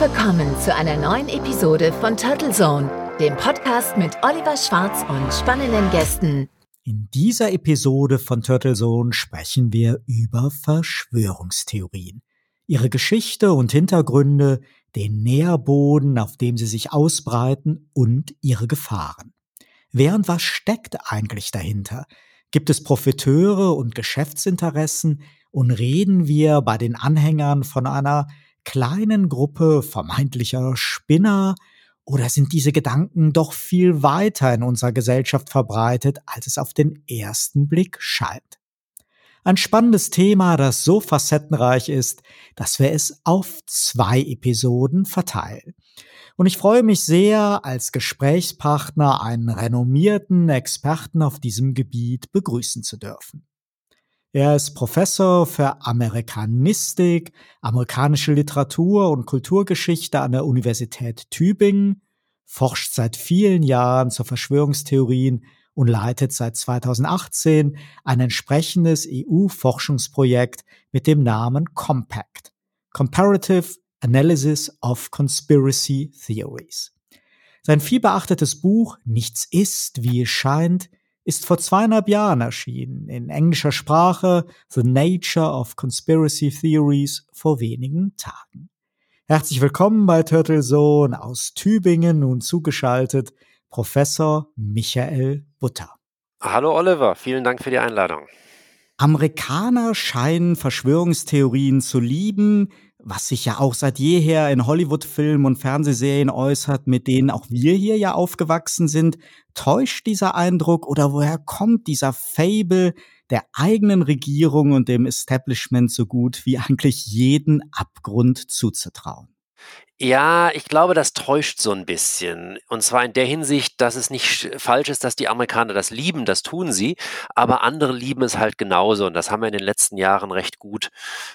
willkommen zu einer neuen Episode von Turtle Zone, dem Podcast mit Oliver Schwarz und spannenden Gästen. In dieser Episode von Turtle Zone sprechen wir über Verschwörungstheorien, ihre Geschichte und Hintergründe, den Nährboden, auf dem sie sich ausbreiten und ihre Gefahren. Wer und was steckt eigentlich dahinter? Gibt es Profiteure und Geschäftsinteressen? Und reden wir bei den Anhängern von einer kleinen Gruppe vermeintlicher Spinner oder sind diese Gedanken doch viel weiter in unserer Gesellschaft verbreitet, als es auf den ersten Blick scheint? Ein spannendes Thema, das so facettenreich ist, dass wir es auf zwei Episoden verteilen. Und ich freue mich sehr, als Gesprächspartner einen renommierten Experten auf diesem Gebiet begrüßen zu dürfen. Er ist Professor für Amerikanistik, amerikanische Literatur und Kulturgeschichte an der Universität Tübingen, forscht seit vielen Jahren zur Verschwörungstheorien und leitet seit 2018 ein entsprechendes EU-Forschungsprojekt mit dem Namen Compact, Comparative Analysis of Conspiracy Theories. Sein vielbeachtetes Buch Nichts ist, wie es scheint, ist vor zweieinhalb Jahren erschienen, in englischer Sprache The Nature of Conspiracy Theories vor wenigen Tagen. Herzlich willkommen bei Turtle Zone aus Tübingen und zugeschaltet Professor Michael Butter. Hallo Oliver, vielen Dank für die Einladung. Amerikaner scheinen Verschwörungstheorien zu lieben, was sich ja auch seit jeher in Hollywood-Filmen und Fernsehserien äußert, mit denen auch wir hier ja aufgewachsen sind. Täuscht dieser Eindruck oder woher kommt dieser Fable der eigenen Regierung und dem Establishment so gut wie eigentlich jeden Abgrund zuzutrauen? Ja, ich glaube, das täuscht so ein bisschen. Und zwar in der Hinsicht, dass es nicht falsch ist, dass die Amerikaner das lieben, das tun sie, aber andere lieben es halt genauso. Und das haben wir in den letzten Jahren recht gut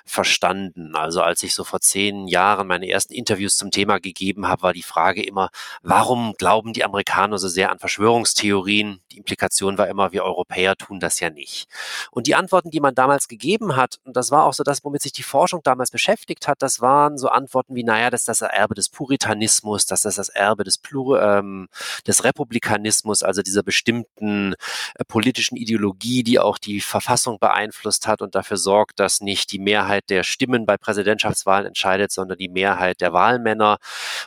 verstanden. Also als ich so vor zehn Jahren meine ersten Interviews zum Thema gegeben habe, war die Frage immer, warum glauben die Amerikaner so sehr an Verschwörungstheorien? Die Implikation war immer, wir Europäer tun das ja nicht. Und die Antworten, die man damals gegeben hat, und das war auch so das, womit sich die Forschung damals beschäftigt hat, das waren so Antworten wie, naja, das ist das Erbe des Puritanismus, das ist das Erbe des, Plur ähm, des Republikanismus, also dieser bestimmten äh, politischen Ideologie, die auch die Verfassung beeinflusst hat und dafür sorgt, dass nicht die Mehrheit der Stimmen bei Präsidentschaftswahlen entscheidet, sondern die Mehrheit der Wahlmänner.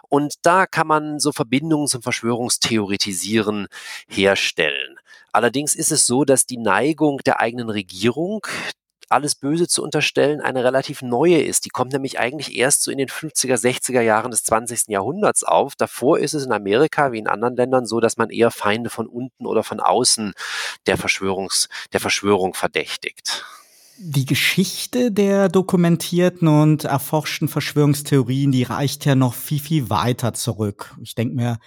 Und da kann man so Verbindungen zum Verschwörungstheoretisieren herstellen. Allerdings ist es so, dass die Neigung der eigenen Regierung, alles Böse zu unterstellen, eine relativ neue ist. Die kommt nämlich eigentlich erst so in den 50er, 60er Jahren des 20. Jahrhunderts auf. Davor ist es in Amerika wie in anderen Ländern so, dass man eher Feinde von unten oder von außen der, Verschwörungs, der Verschwörung verdächtigt. Die Geschichte der dokumentierten und erforschten Verschwörungstheorien, die reicht ja noch viel, viel weiter zurück. Ich denke mir,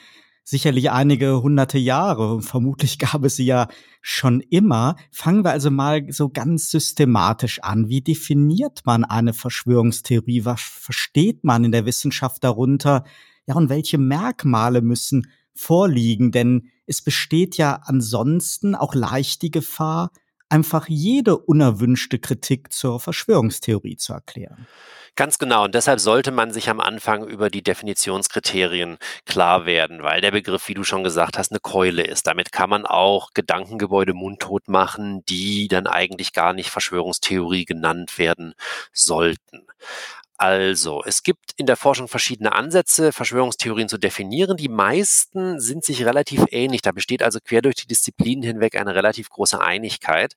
sicherlich einige hunderte Jahre. Vermutlich gab es sie ja schon immer. Fangen wir also mal so ganz systematisch an. Wie definiert man eine Verschwörungstheorie? Was versteht man in der Wissenschaft darunter? Ja, und welche Merkmale müssen vorliegen? Denn es besteht ja ansonsten auch leicht die Gefahr, einfach jede unerwünschte Kritik zur Verschwörungstheorie zu erklären. Ganz genau. Und deshalb sollte man sich am Anfang über die Definitionskriterien klar werden, weil der Begriff, wie du schon gesagt hast, eine Keule ist. Damit kann man auch Gedankengebäude mundtot machen, die dann eigentlich gar nicht Verschwörungstheorie genannt werden sollten. Also, es gibt in der Forschung verschiedene Ansätze, Verschwörungstheorien zu definieren. Die meisten sind sich relativ ähnlich. Da besteht also quer durch die Disziplinen hinweg eine relativ große Einigkeit.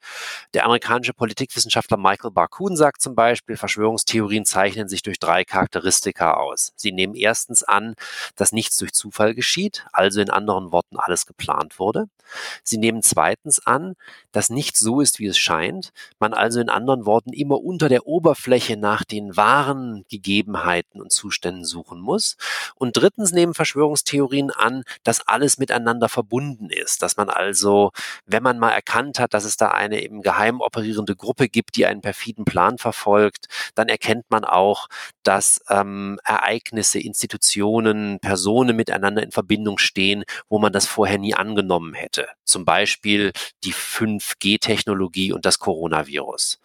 Der amerikanische Politikwissenschaftler Michael Barkun sagt zum Beispiel, Verschwörungstheorien zeichnen sich durch drei Charakteristika aus. Sie nehmen erstens an, dass nichts durch Zufall geschieht, also in anderen Worten alles geplant wurde. Sie nehmen zweitens an, dass nichts so ist, wie es scheint, man also in anderen Worten immer unter der Oberfläche nach den wahren Gegebenheiten und Zuständen suchen muss. Und drittens nehmen Verschwörungstheorien an, dass alles miteinander verbunden ist, dass man also, wenn man mal erkannt hat, dass es da eine im Geheim operierende Gruppe gibt, die einen perfiden Plan verfolgt, dann erkennt man auch, dass ähm, Ereignisse, Institutionen, Personen miteinander in Verbindung stehen, wo man das vorher nie angenommen hätte. Zum Beispiel die 5G-Technologie und das Coronavirus.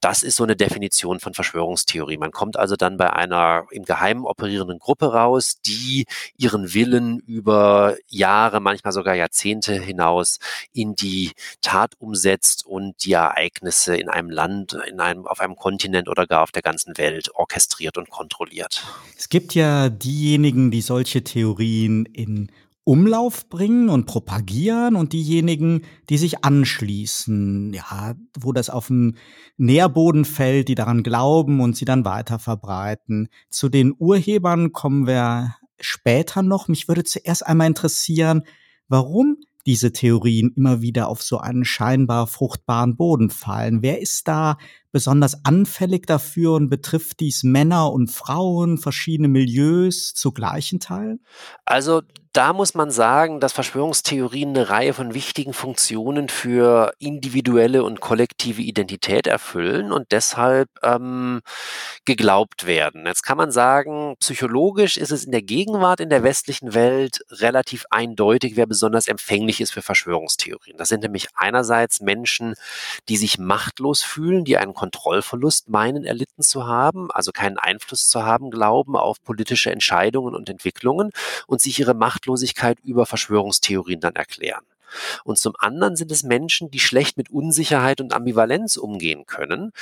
Das ist so eine Definition von Verschwörungstheorie. Man kommt also dann bei einer im Geheimen operierenden Gruppe raus, die ihren Willen über Jahre, manchmal sogar Jahrzehnte hinaus in die Tat umsetzt und die Ereignisse in einem Land, in einem, auf einem Kontinent oder gar auf der ganzen Welt orchestriert und kontrolliert. Es gibt ja diejenigen, die solche Theorien in Umlauf bringen und propagieren und diejenigen, die sich anschließen, ja, wo das auf den Nährboden fällt, die daran glauben und sie dann weiter verbreiten. Zu den Urhebern kommen wir später noch. Mich würde zuerst einmal interessieren, warum diese Theorien immer wieder auf so einen scheinbar fruchtbaren Boden fallen. Wer ist da besonders anfällig dafür und betrifft dies Männer und Frauen, verschiedene Milieus zu gleichen Teilen? Also da muss man sagen, dass Verschwörungstheorien eine Reihe von wichtigen Funktionen für individuelle und kollektive Identität erfüllen und deshalb ähm, geglaubt werden. Jetzt kann man sagen, psychologisch ist es in der Gegenwart in der westlichen Welt relativ eindeutig, wer besonders empfänglich ist für Verschwörungstheorien. Das sind nämlich einerseits Menschen, die sich machtlos fühlen, die einen Kontrollverlust meinen erlitten zu haben, also keinen Einfluss zu haben, glauben auf politische Entscheidungen und Entwicklungen und sich ihre Macht Machtlosigkeit über Verschwörungstheorien dann erklären. Und zum anderen sind es Menschen, die schlecht mit Unsicherheit und Ambivalenz umgehen können,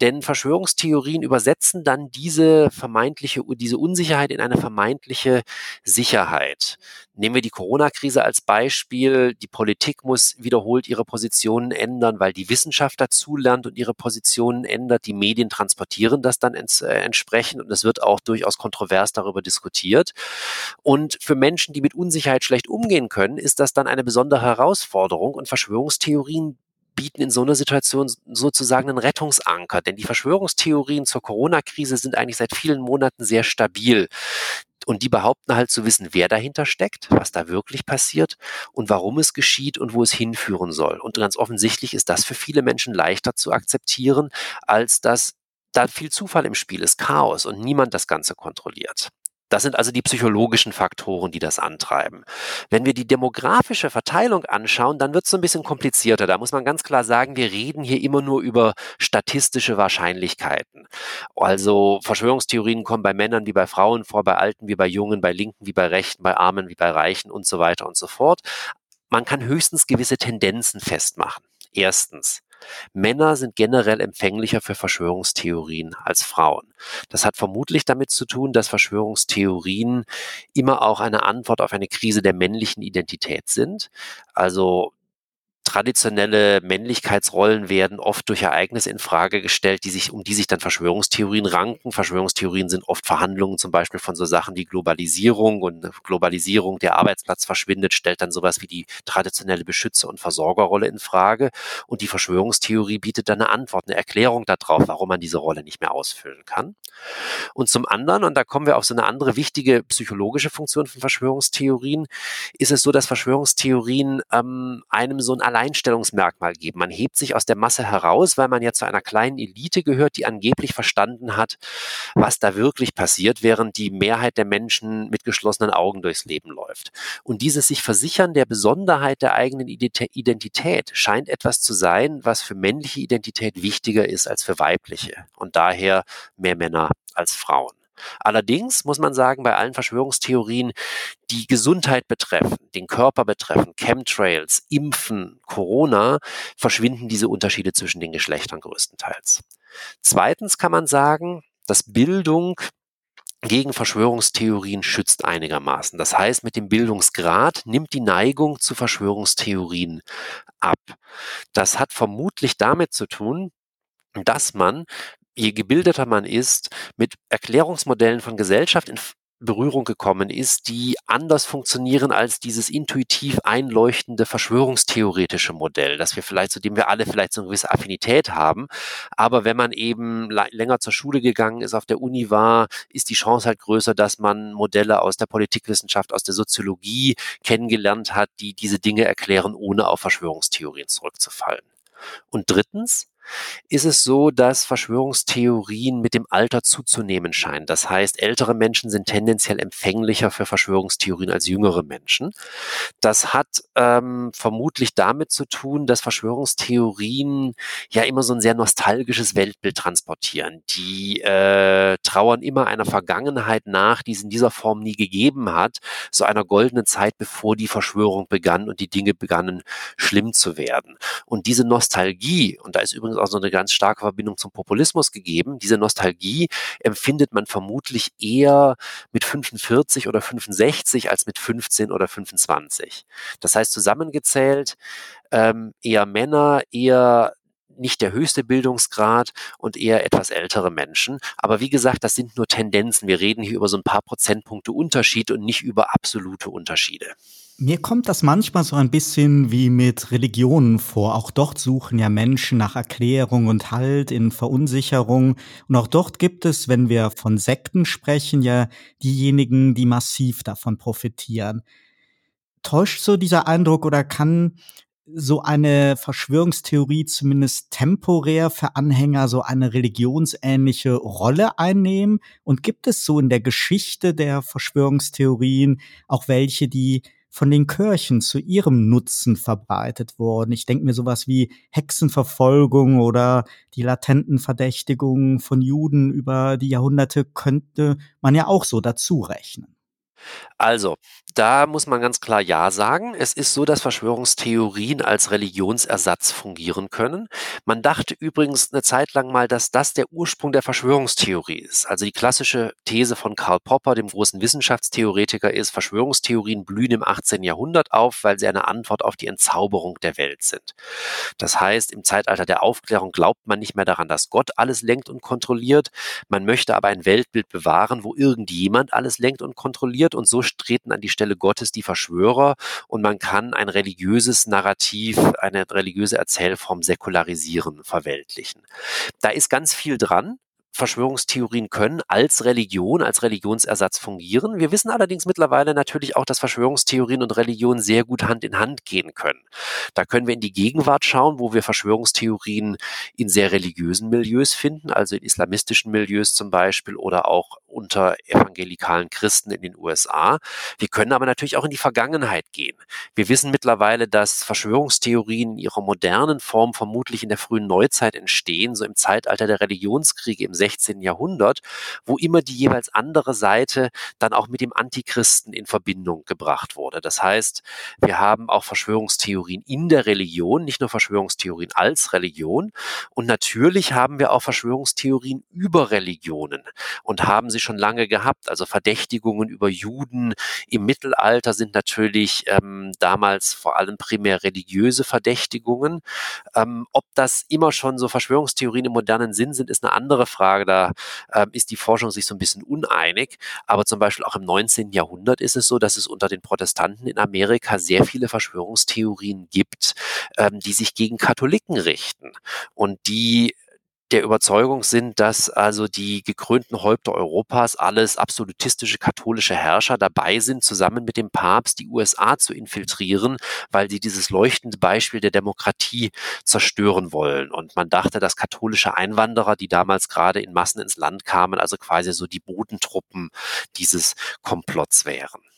denn Verschwörungstheorien übersetzen dann diese vermeintliche, diese Unsicherheit in eine vermeintliche Sicherheit. Nehmen wir die Corona-Krise als Beispiel. Die Politik muss wiederholt ihre Positionen ändern, weil die Wissenschaft dazulernt und ihre Positionen ändert. Die Medien transportieren das dann ents, äh, entsprechend und es wird auch durchaus kontrovers darüber diskutiert. Und für Menschen, die mit Unsicherheit schlecht umgehen können, ist das dann eine besondere Herausforderung und Verschwörungstheorien bieten in so einer Situation sozusagen einen Rettungsanker, denn die Verschwörungstheorien zur Corona-Krise sind eigentlich seit vielen Monaten sehr stabil. Und die behaupten halt zu wissen, wer dahinter steckt, was da wirklich passiert und warum es geschieht und wo es hinführen soll. Und ganz offensichtlich ist das für viele Menschen leichter zu akzeptieren, als dass da viel Zufall im Spiel ist, Chaos und niemand das Ganze kontrolliert. Das sind also die psychologischen Faktoren, die das antreiben. Wenn wir die demografische Verteilung anschauen, dann wird es so ein bisschen komplizierter. Da muss man ganz klar sagen, wir reden hier immer nur über statistische Wahrscheinlichkeiten. Also Verschwörungstheorien kommen bei Männern wie bei Frauen vor, bei Alten wie bei Jungen, bei Linken wie bei Rechten, bei Armen wie bei Reichen und so weiter und so fort. Man kann höchstens gewisse Tendenzen festmachen. Erstens, Männer sind generell empfänglicher für Verschwörungstheorien als Frauen. Das hat vermutlich damit zu tun, dass Verschwörungstheorien immer auch eine Antwort auf eine Krise der männlichen Identität sind. Also traditionelle Männlichkeitsrollen werden oft durch Ereignisse in Frage gestellt, die sich, um die sich dann Verschwörungstheorien ranken. Verschwörungstheorien sind oft Verhandlungen zum Beispiel von so Sachen wie Globalisierung und Globalisierung, der Arbeitsplatz verschwindet, stellt dann sowas wie die traditionelle Beschützer- und Versorgerrolle in Frage. Und die Verschwörungstheorie bietet dann eine Antwort, eine Erklärung darauf, warum man diese Rolle nicht mehr ausfüllen kann. Und zum anderen, und da kommen wir auf so eine andere wichtige psychologische Funktion von Verschwörungstheorien, ist es so, dass Verschwörungstheorien ähm, einem so ein Alleinstellungsmerkmal geben. Man hebt sich aus der Masse heraus, weil man ja zu einer kleinen Elite gehört, die angeblich verstanden hat, was da wirklich passiert, während die Mehrheit der Menschen mit geschlossenen Augen durchs Leben läuft. Und dieses sich versichern der Besonderheit der eigenen Identität scheint etwas zu sein, was für männliche Identität wichtiger ist als für weibliche und daher mehr Männer als Frauen. Allerdings muss man sagen, bei allen Verschwörungstheorien, die Gesundheit betreffen, den Körper betreffen, Chemtrails, Impfen, Corona, verschwinden diese Unterschiede zwischen den Geschlechtern größtenteils. Zweitens kann man sagen, dass Bildung gegen Verschwörungstheorien schützt einigermaßen. Das heißt, mit dem Bildungsgrad nimmt die Neigung zu Verschwörungstheorien ab. Das hat vermutlich damit zu tun, dass man je gebildeter man ist, mit Erklärungsmodellen von Gesellschaft in Berührung gekommen ist, die anders funktionieren als dieses intuitiv einleuchtende verschwörungstheoretische Modell, das wir vielleicht, zu dem wir alle vielleicht so eine gewisse Affinität haben. Aber wenn man eben länger zur Schule gegangen ist, auf der Uni war, ist die Chance halt größer, dass man Modelle aus der Politikwissenschaft, aus der Soziologie kennengelernt hat, die diese Dinge erklären, ohne auf Verschwörungstheorien zurückzufallen. Und drittens, ist es so, dass Verschwörungstheorien mit dem Alter zuzunehmen scheinen. Das heißt, ältere Menschen sind tendenziell empfänglicher für Verschwörungstheorien als jüngere Menschen. Das hat ähm, vermutlich damit zu tun, dass Verschwörungstheorien ja immer so ein sehr nostalgisches Weltbild transportieren. Die äh, trauern immer einer Vergangenheit nach, die es in dieser Form nie gegeben hat, so einer goldenen Zeit, bevor die Verschwörung begann und die Dinge begannen schlimm zu werden. Und diese Nostalgie, und da ist übrigens auch so eine ganz starke Verbindung zum Populismus gegeben. Diese Nostalgie empfindet man vermutlich eher mit 45 oder 65 als mit 15 oder 25. Das heißt zusammengezählt ähm, eher Männer, eher nicht der höchste Bildungsgrad und eher etwas ältere Menschen. Aber wie gesagt, das sind nur Tendenzen. Wir reden hier über so ein paar Prozentpunkte Unterschied und nicht über absolute Unterschiede. Mir kommt das manchmal so ein bisschen wie mit Religionen vor. Auch dort suchen ja Menschen nach Erklärung und Halt in Verunsicherung. Und auch dort gibt es, wenn wir von Sekten sprechen, ja diejenigen, die massiv davon profitieren. Täuscht so dieser Eindruck oder kann so eine Verschwörungstheorie zumindest temporär für Anhänger so eine religionsähnliche Rolle einnehmen? Und gibt es so in der Geschichte der Verschwörungstheorien auch welche, die von den Kirchen zu ihrem Nutzen verbreitet worden. Ich denke mir sowas wie Hexenverfolgung oder die latenten Verdächtigungen von Juden über die Jahrhunderte könnte man ja auch so dazu rechnen. Also, da muss man ganz klar Ja sagen. Es ist so, dass Verschwörungstheorien als Religionsersatz fungieren können. Man dachte übrigens eine Zeit lang mal, dass das der Ursprung der Verschwörungstheorie ist. Also die klassische These von Karl Popper, dem großen Wissenschaftstheoretiker, ist, Verschwörungstheorien blühen im 18. Jahrhundert auf, weil sie eine Antwort auf die Entzauberung der Welt sind. Das heißt, im Zeitalter der Aufklärung glaubt man nicht mehr daran, dass Gott alles lenkt und kontrolliert. Man möchte aber ein Weltbild bewahren, wo irgendjemand alles lenkt und kontrolliert und so treten an die Stelle Gottes die Verschwörer und man kann ein religiöses Narrativ, eine religiöse Erzählform säkularisieren, verweltlichen. Da ist ganz viel dran. Verschwörungstheorien können als Religion, als Religionsersatz fungieren. Wir wissen allerdings mittlerweile natürlich auch, dass Verschwörungstheorien und Religion sehr gut Hand in Hand gehen können. Da können wir in die Gegenwart schauen, wo wir Verschwörungstheorien in sehr religiösen Milieus finden, also in islamistischen Milieus zum Beispiel oder auch unter evangelikalen Christen in den USA. Wir können aber natürlich auch in die Vergangenheit gehen. Wir wissen mittlerweile, dass Verschwörungstheorien in ihrer modernen Form vermutlich in der frühen Neuzeit entstehen, so im Zeitalter der Religionskriege im 16. Jahrhundert, wo immer die jeweils andere Seite dann auch mit dem Antichristen in Verbindung gebracht wurde. Das heißt, wir haben auch Verschwörungstheorien in der Religion, nicht nur Verschwörungstheorien als Religion. Und natürlich haben wir auch Verschwörungstheorien über Religionen und haben sie schon lange gehabt. Also Verdächtigungen über Juden im Mittelalter sind natürlich ähm, damals vor allem primär religiöse Verdächtigungen. Ähm, ob das immer schon so Verschwörungstheorien im modernen Sinn sind, ist eine andere Frage. Frage, da äh, ist die Forschung sich so ein bisschen uneinig. Aber zum Beispiel auch im 19. Jahrhundert ist es so, dass es unter den Protestanten in Amerika sehr viele Verschwörungstheorien gibt, ähm, die sich gegen Katholiken richten und die der Überzeugung sind, dass also die gekrönten Häupter Europas alles absolutistische katholische Herrscher dabei sind, zusammen mit dem Papst die USA zu infiltrieren, weil sie dieses leuchtende Beispiel der Demokratie zerstören wollen. Und man dachte, dass katholische Einwanderer, die damals gerade in Massen ins Land kamen, also quasi so die Bodentruppen dieses Komplotts wären.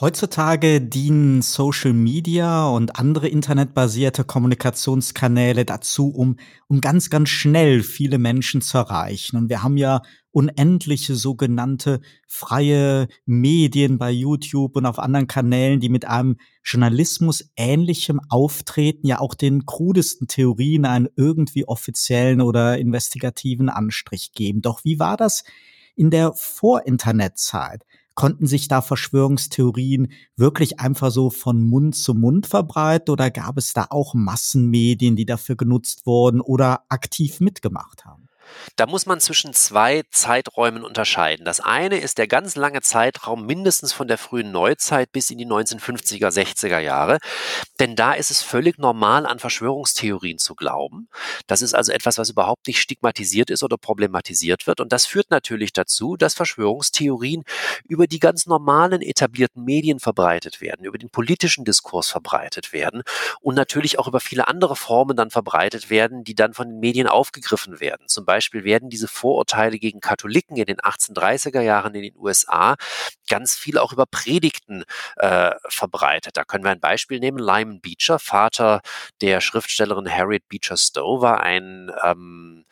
Heutzutage dienen Social Media und andere internetbasierte Kommunikationskanäle dazu, um, um ganz, ganz schnell viele Menschen zu erreichen. Und wir haben ja unendliche sogenannte freie Medien bei YouTube und auf anderen Kanälen, die mit einem Journalismus ähnlichem Auftreten ja auch den krudesten Theorien einen irgendwie offiziellen oder investigativen Anstrich geben. Doch wie war das in der Vor-Internet-Zeit? Konnten sich da Verschwörungstheorien wirklich einfach so von Mund zu Mund verbreiten oder gab es da auch Massenmedien, die dafür genutzt wurden oder aktiv mitgemacht haben? Da muss man zwischen zwei Zeiträumen unterscheiden. Das eine ist der ganz lange Zeitraum mindestens von der frühen Neuzeit bis in die 1950er, 60er Jahre. Denn da ist es völlig normal, an Verschwörungstheorien zu glauben. Das ist also etwas, was überhaupt nicht stigmatisiert ist oder problematisiert wird. Und das führt natürlich dazu, dass Verschwörungstheorien über die ganz normalen etablierten Medien verbreitet werden, über den politischen Diskurs verbreitet werden und natürlich auch über viele andere Formen dann verbreitet werden, die dann von den Medien aufgegriffen werden. Zum Beispiel werden diese Vorurteile gegen Katholiken in den 1830er Jahren in den USA ganz viel auch über Predigten äh, verbreitet. Da können wir ein Beispiel nehmen. Lyman Beecher, Vater der Schriftstellerin Harriet Beecher Stowe, war ein ähm,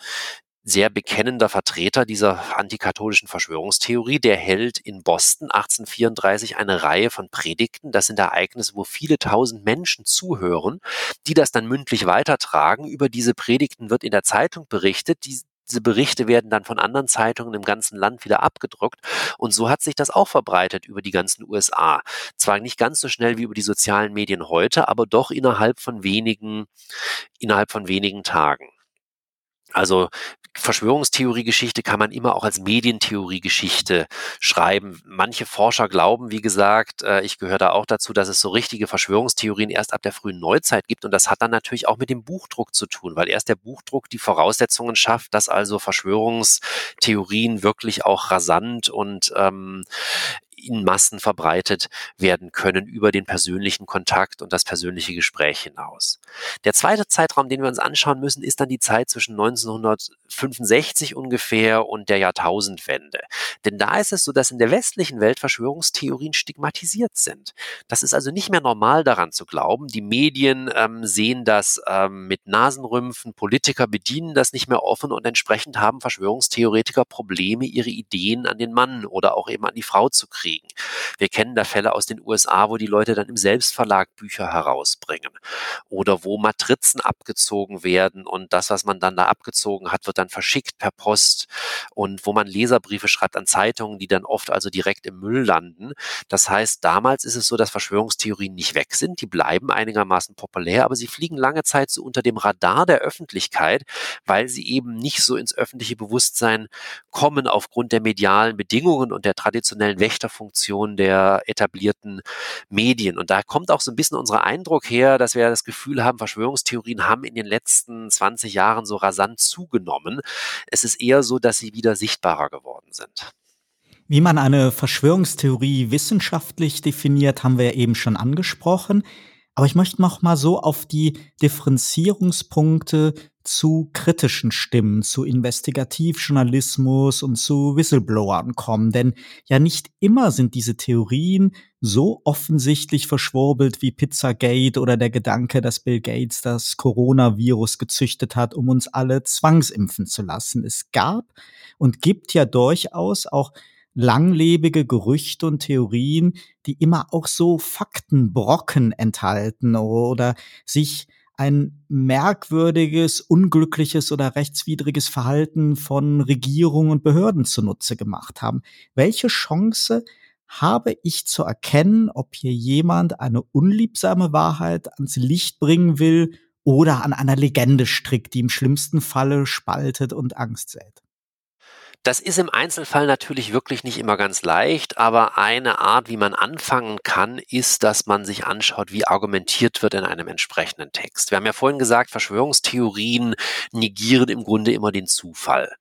sehr bekennender Vertreter dieser antikatholischen Verschwörungstheorie. Der hält in Boston 1834 eine Reihe von Predigten. Das sind Ereignisse, wo viele tausend Menschen zuhören, die das dann mündlich weitertragen. Über diese Predigten wird in der Zeitung berichtet. Die, diese Berichte werden dann von anderen Zeitungen im ganzen Land wieder abgedruckt. Und so hat sich das auch verbreitet über die ganzen USA. Zwar nicht ganz so schnell wie über die sozialen Medien heute, aber doch innerhalb von wenigen, innerhalb von wenigen Tagen. Also Verschwörungstheoriegeschichte kann man immer auch als Medientheoriegeschichte schreiben. Manche Forscher glauben, wie gesagt, äh, ich gehöre da auch dazu, dass es so richtige Verschwörungstheorien erst ab der frühen Neuzeit gibt. Und das hat dann natürlich auch mit dem Buchdruck zu tun, weil erst der Buchdruck die Voraussetzungen schafft, dass also Verschwörungstheorien wirklich auch rasant und ähm, in Massen verbreitet werden können über den persönlichen Kontakt und das persönliche Gespräch hinaus. Der zweite Zeitraum, den wir uns anschauen müssen, ist dann die Zeit zwischen 1965 ungefähr und der Jahrtausendwende. Denn da ist es so, dass in der westlichen Welt Verschwörungstheorien stigmatisiert sind. Das ist also nicht mehr normal daran zu glauben. Die Medien ähm, sehen das ähm, mit Nasenrümpfen, Politiker bedienen das nicht mehr offen und entsprechend haben Verschwörungstheoretiker Probleme, ihre Ideen an den Mann oder auch eben an die Frau zu kriegen kriegen. Wir kennen da Fälle aus den USA, wo die Leute dann im Selbstverlag Bücher herausbringen oder wo Matrizen abgezogen werden und das, was man dann da abgezogen hat, wird dann verschickt per Post und wo man Leserbriefe schreibt an Zeitungen, die dann oft also direkt im Müll landen. Das heißt, damals ist es so, dass Verschwörungstheorien nicht weg sind, die bleiben einigermaßen populär, aber sie fliegen lange Zeit so unter dem Radar der Öffentlichkeit, weil sie eben nicht so ins öffentliche Bewusstsein kommen aufgrund der medialen Bedingungen und der traditionellen Wächterfunktion Funktion der etablierten Medien. Und da kommt auch so ein bisschen unser Eindruck her, dass wir das Gefühl haben, Verschwörungstheorien haben in den letzten 20 Jahren so rasant zugenommen. Es ist eher so, dass sie wieder sichtbarer geworden sind. Wie man eine Verschwörungstheorie wissenschaftlich definiert, haben wir eben schon angesprochen. Aber ich möchte noch mal so auf die Differenzierungspunkte zu kritischen Stimmen, zu Investigativjournalismus und zu Whistleblowern kommen. Denn ja nicht immer sind diese Theorien so offensichtlich verschwurbelt wie Pizzagate oder der Gedanke, dass Bill Gates das Coronavirus gezüchtet hat, um uns alle zwangsimpfen zu lassen. Es gab und gibt ja durchaus auch langlebige Gerüchte und Theorien, die immer auch so Faktenbrocken enthalten oder sich ein merkwürdiges, unglückliches oder rechtswidriges Verhalten von Regierungen und Behörden zunutze gemacht haben. Welche Chance habe ich zu erkennen, ob hier jemand eine unliebsame Wahrheit ans Licht bringen will oder an einer Legende strickt, die im schlimmsten Falle spaltet und Angst sät? Das ist im Einzelfall natürlich wirklich nicht immer ganz leicht, aber eine Art, wie man anfangen kann, ist, dass man sich anschaut, wie argumentiert wird in einem entsprechenden Text. Wir haben ja vorhin gesagt, Verschwörungstheorien negieren im Grunde immer den Zufall.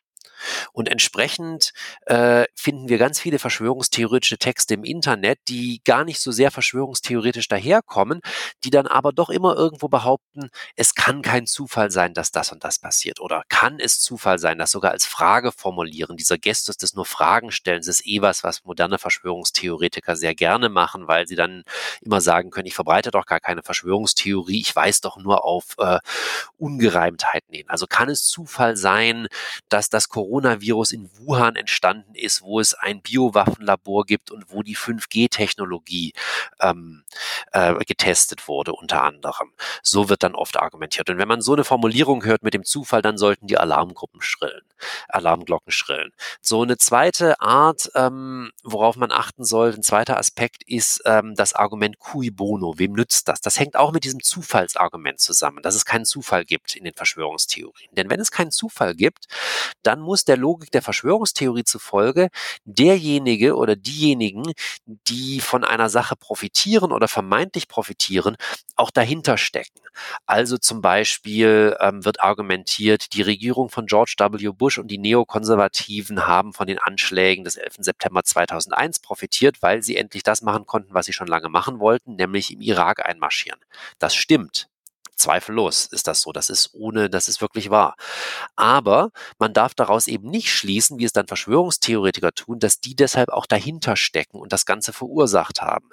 Und entsprechend äh, finden wir ganz viele verschwörungstheoretische Texte im Internet, die gar nicht so sehr verschwörungstheoretisch daherkommen, die dann aber doch immer irgendwo behaupten, es kann kein Zufall sein, dass das und das passiert. Oder kann es Zufall sein, das sogar als Frage formulieren. Dieser Gestus des nur Fragen stellen, das ist eh was, was moderne Verschwörungstheoretiker sehr gerne machen, weil sie dann immer sagen können, ich verbreite doch gar keine Verschwörungstheorie, ich weise doch nur auf äh, Ungereimtheiten hin. Also kann es Zufall sein, dass das Corona Coronavirus in Wuhan entstanden ist, wo es ein Biowaffenlabor gibt und wo die 5G-Technologie ähm, äh, getestet wurde, unter anderem. So wird dann oft argumentiert. Und wenn man so eine Formulierung hört mit dem Zufall, dann sollten die Alarmgruppen schrillen, Alarmglocken schrillen. So eine zweite Art, ähm, worauf man achten soll, ein zweiter Aspekt ist ähm, das Argument cui bono. Wem nützt das? Das hängt auch mit diesem Zufallsargument zusammen, dass es keinen Zufall gibt in den Verschwörungstheorien. Denn wenn es keinen Zufall gibt, dann muss der Logik der Verschwörungstheorie zufolge derjenige oder diejenigen, die von einer Sache profitieren oder vermeintlich profitieren, auch dahinter stecken. Also zum Beispiel ähm, wird argumentiert, die Regierung von George W. Bush und die Neokonservativen haben von den Anschlägen des 11. September 2001 profitiert, weil sie endlich das machen konnten, was sie schon lange machen wollten, nämlich im Irak einmarschieren. Das stimmt. Zweifellos ist das so. Das ist ohne, das ist wirklich wahr. Aber man darf daraus eben nicht schließen, wie es dann Verschwörungstheoretiker tun, dass die deshalb auch dahinter stecken und das Ganze verursacht haben.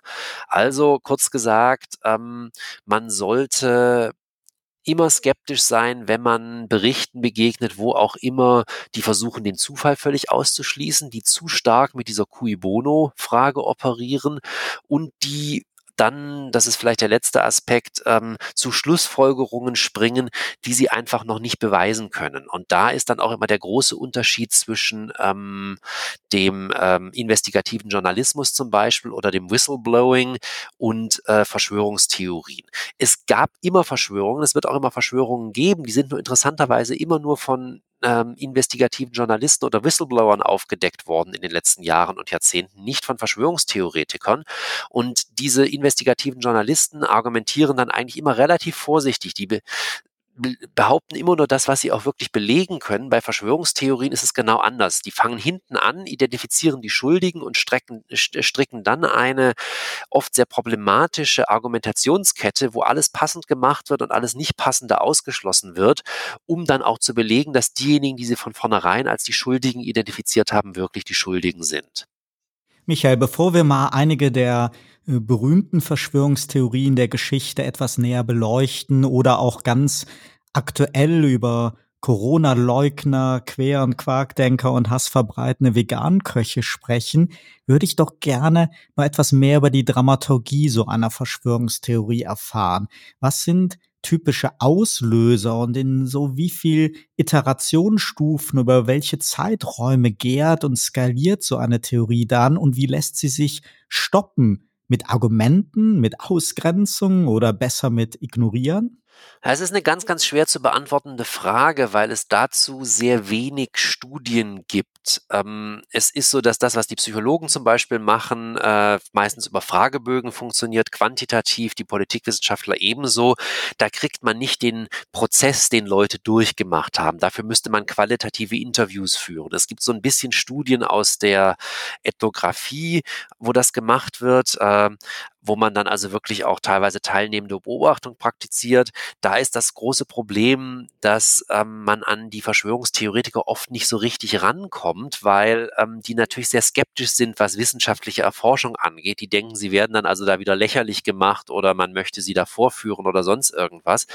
Also kurz gesagt, ähm, man sollte immer skeptisch sein, wenn man Berichten begegnet, wo auch immer die versuchen, den Zufall völlig auszuschließen, die zu stark mit dieser Cui Bono-Frage operieren und die dann, das ist vielleicht der letzte Aspekt, ähm, zu Schlussfolgerungen springen, die sie einfach noch nicht beweisen können. Und da ist dann auch immer der große Unterschied zwischen ähm, dem ähm, investigativen Journalismus zum Beispiel oder dem Whistleblowing und äh, Verschwörungstheorien. Es gab immer Verschwörungen, es wird auch immer Verschwörungen geben, die sind nur interessanterweise immer nur von ähm, investigativen Journalisten oder Whistleblowern aufgedeckt worden in den letzten Jahren und Jahrzehnten, nicht von Verschwörungstheoretikern. Und diese investigativen Journalisten argumentieren dann eigentlich immer relativ vorsichtig. Die behaupten immer nur das, was sie auch wirklich belegen können. Bei Verschwörungstheorien ist es genau anders. Die fangen hinten an, identifizieren die Schuldigen und strecken, stricken dann eine oft sehr problematische Argumentationskette, wo alles passend gemacht wird und alles nicht passende ausgeschlossen wird, um dann auch zu belegen, dass diejenigen, die sie von vornherein als die Schuldigen identifiziert haben, wirklich die Schuldigen sind. Michael, bevor wir mal einige der äh, berühmten Verschwörungstheorien der Geschichte etwas näher beleuchten oder auch ganz aktuell über Corona-Leugner, Quer- und Quarkdenker und hassverbreitende Veganköche sprechen, würde ich doch gerne mal etwas mehr über die Dramaturgie so einer Verschwörungstheorie erfahren. Was sind typische Auslöser und in so wie viel Iterationsstufen, über welche Zeiträume gärt und skaliert so eine Theorie dann und wie lässt sie sich stoppen? Mit Argumenten, mit Ausgrenzung oder besser mit Ignorieren? Es ist eine ganz, ganz schwer zu beantwortende Frage, weil es dazu sehr wenig Studien gibt. Ähm, es ist so, dass das, was die Psychologen zum Beispiel machen, äh, meistens über Fragebögen funktioniert, quantitativ, die Politikwissenschaftler ebenso. Da kriegt man nicht den Prozess, den Leute durchgemacht haben. Dafür müsste man qualitative Interviews führen. Es gibt so ein bisschen Studien aus der Ethnographie, wo das gemacht wird. Äh, wo man dann also wirklich auch teilweise teilnehmende Beobachtung praktiziert. Da ist das große Problem, dass ähm, man an die Verschwörungstheoretiker oft nicht so richtig rankommt, weil ähm, die natürlich sehr skeptisch sind, was wissenschaftliche Erforschung angeht. Die denken, sie werden dann also da wieder lächerlich gemacht oder man möchte sie da vorführen oder sonst irgendwas.